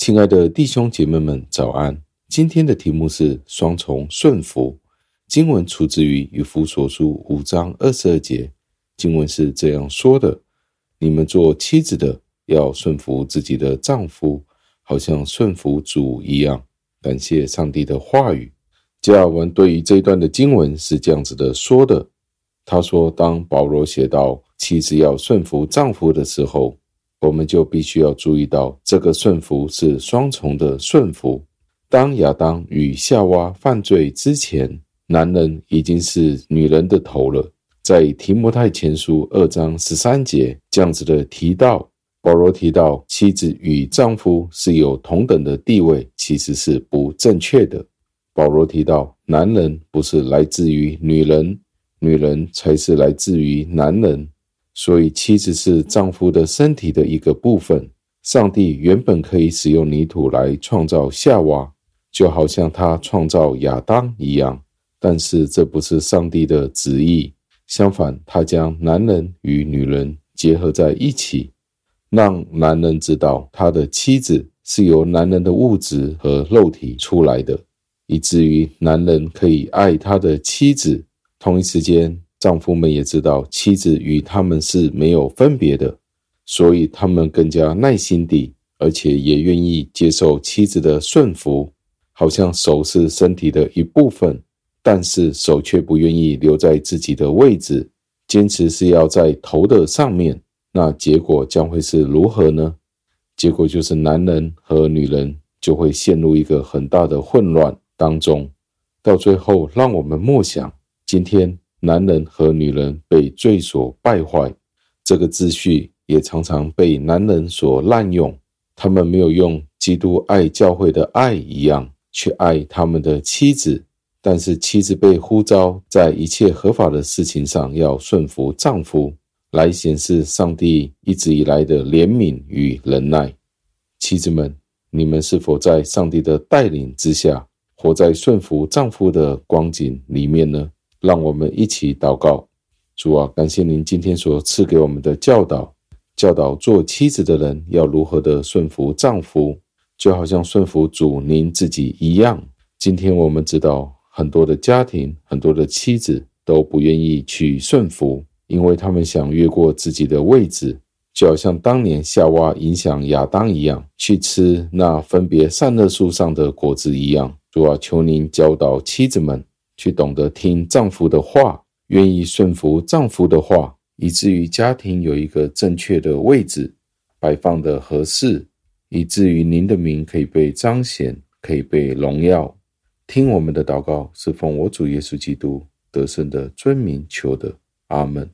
亲爱的弟兄姐妹们，早安！今天的题目是双重顺服。经文出自于以弗所书五章二十二节，经文是这样说的：“你们做妻子的要顺服自己的丈夫，好像顺服主一样。”感谢上帝的话语。加尔文对于这一段的经文是这样子的说的：“他说，当保罗写到妻子要顺服丈夫的时候，我们就必须要注意到，这个顺服是双重的顺服。当亚当与夏娃犯罪之前，男人已经是女人的头了，在提摩太前书二章十三节这样子的提到，保罗提到妻子与丈夫是有同等的地位，其实是不正确的。保罗提到，男人不是来自于女人，女人才是来自于男人，所以妻子是丈夫的身体的一个部分。上帝原本可以使用泥土来创造夏娃，就好像他创造亚当一样。但是这不是上帝的旨意，相反，他将男人与女人结合在一起，让男人知道他的妻子是由男人的物质和肉体出来的，以至于男人可以爱他的妻子。同一时间，丈夫们也知道妻子与他们是没有分别的，所以他们更加耐心地，而且也愿意接受妻子的顺服，好像手是身体的一部分。但是手却不愿意留在自己的位置，坚持是要在头的上面。那结果将会是如何呢？结果就是男人和女人就会陷入一个很大的混乱当中。到最后，让我们默想：今天男人和女人被罪所败坏，这个秩序也常常被男人所滥用。他们没有用基督爱教会的爱一样去爱他们的妻子。但是妻子被呼召在一切合法的事情上要顺服丈夫，来显示上帝一直以来的怜悯与忍耐。妻子们，你们是否在上帝的带领之下，活在顺服丈夫的光景里面呢？让我们一起祷告。主啊，感谢您今天所赐给我们的教导，教导做妻子的人要如何的顺服丈夫，就好像顺服主您自己一样。今天我们知道。很多的家庭，很多的妻子都不愿意去顺服，因为他们想越过自己的位置，就好像当年夏娃影响亚当一样，去吃那分别善恶树上的果子一样。主啊，求您教导妻子们去懂得听丈夫的话，愿意顺服丈夫的话，以至于家庭有一个正确的位置，摆放的合适，以至于您的名可以被彰显，可以被荣耀。听我们的祷告，是奉我主耶稣基督得胜的尊名求的，阿门。